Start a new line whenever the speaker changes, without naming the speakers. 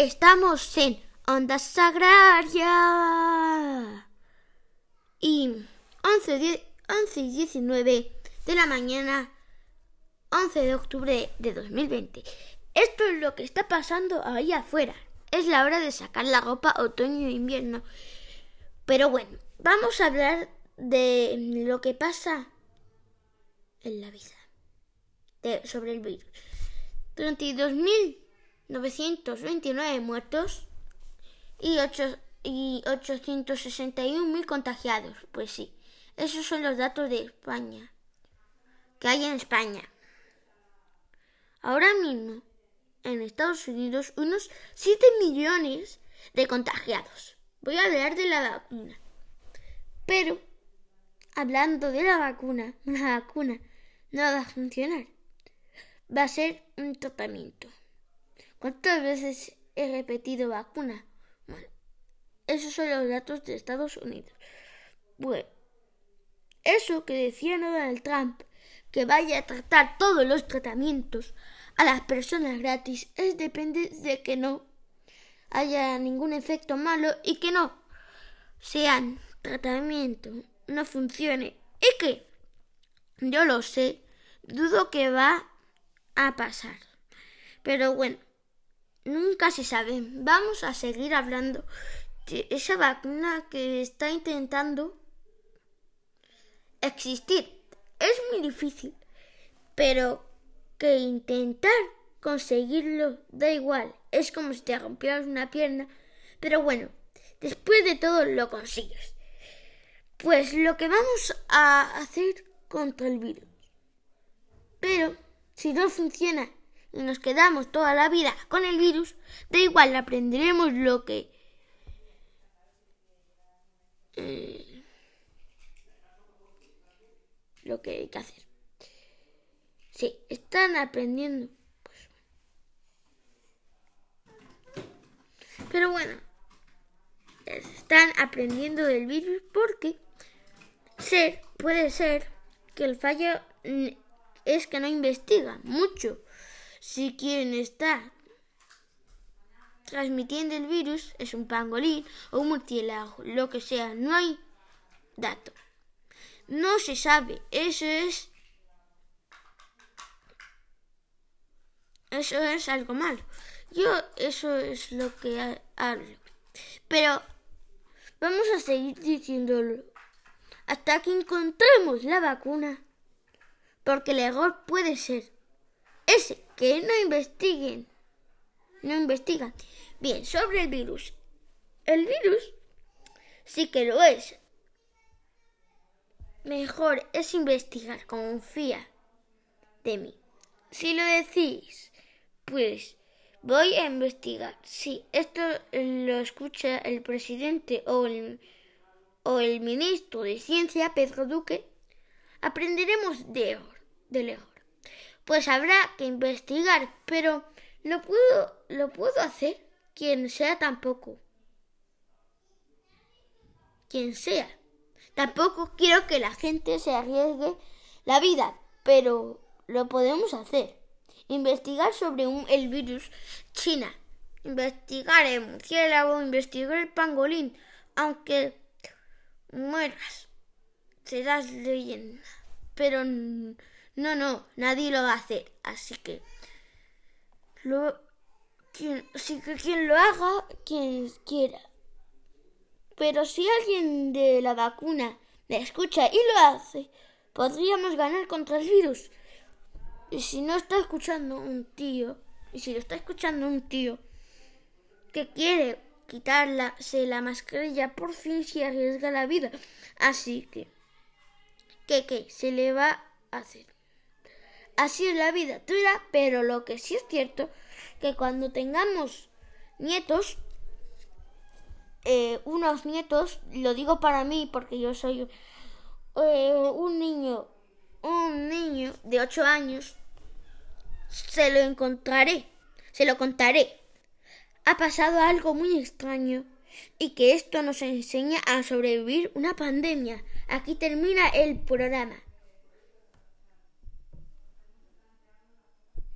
Estamos en Onda Sagraria. Y 11, 11 y 19 de la mañana, 11 de octubre de 2020. Esto es lo que está pasando ahí afuera. Es la hora de sacar la ropa otoño e invierno. Pero bueno, vamos a hablar de lo que pasa en la vida sobre el virus. 32.929 muertos y, 8, y 861.000 contagiados. Pues sí, esos son los datos de España, que hay en España. Ahora mismo, en Estados Unidos, unos 7 millones de contagiados. Voy a hablar de la vacuna. Pero, hablando de la vacuna, una vacuna no va a funcionar va a ser un tratamiento. ¿Cuántas veces he repetido vacuna? Bueno, esos son los datos de Estados Unidos. Bueno, eso que decía Donald Trump, que vaya a tratar todos los tratamientos a las personas gratis, es depende de que no haya ningún efecto malo y que no sean tratamiento, no funcione. Y que yo lo sé, dudo que va a pasar. Pero bueno, nunca se sabe. Vamos a seguir hablando de esa vacuna que está intentando existir. Es muy difícil, pero que intentar conseguirlo da igual. Es como si te rompieras una pierna. Pero bueno, después de todo lo consigues. Pues lo que vamos a hacer contra el virus. Pero si no funciona y nos quedamos toda la vida con el virus, da igual, aprenderemos lo que... Eh, lo que hay que hacer. Sí, están aprendiendo. Pues, pero bueno, están aprendiendo del virus porque ser, puede ser que el fallo es que no investiga mucho. Si quien está transmitiendo el virus es un pangolín o un murciélago, lo que sea, no hay datos. No se sabe, eso es eso es algo malo. Yo eso es lo que hablo. Pero vamos a seguir diciéndolo hasta que encontremos la vacuna porque el error puede ser ese, que no investiguen. No investigan. Bien, sobre el virus. El virus sí que lo es. Mejor es investigar, confía de mí. Si lo decís, pues voy a investigar. Si esto lo escucha el presidente o el, o el ministro de Ciencia, Pedro Duque, aprenderemos de de lejos. Pues habrá que investigar, pero lo puedo, lo puedo hacer quien sea tampoco. Quien sea. Tampoco quiero que la gente se arriesgue la vida, pero lo podemos hacer. Investigar sobre un, el virus China. Investigar el murciélago, investigar el pangolín. Aunque mueras, serás leyenda. Pero no, no, nadie lo va a hacer. Así que lo, si que quien lo haga, quien quiera. Pero si alguien de la vacuna me escucha y lo hace, podríamos ganar contra el virus. Y si no está escuchando un tío, y si lo está escuchando un tío que quiere quitarse la mascarilla, por fin se arriesga la vida. Así que, ¿qué, qué? Se le va a hacer. Así es la vida dura, pero lo que sí es cierto, que cuando tengamos nietos, eh, unos nietos, lo digo para mí porque yo soy eh, un niño, un niño de 8 años, se lo encontraré, se lo contaré. Ha pasado algo muy extraño y que esto nos enseña a sobrevivir una pandemia. Aquí termina el programa.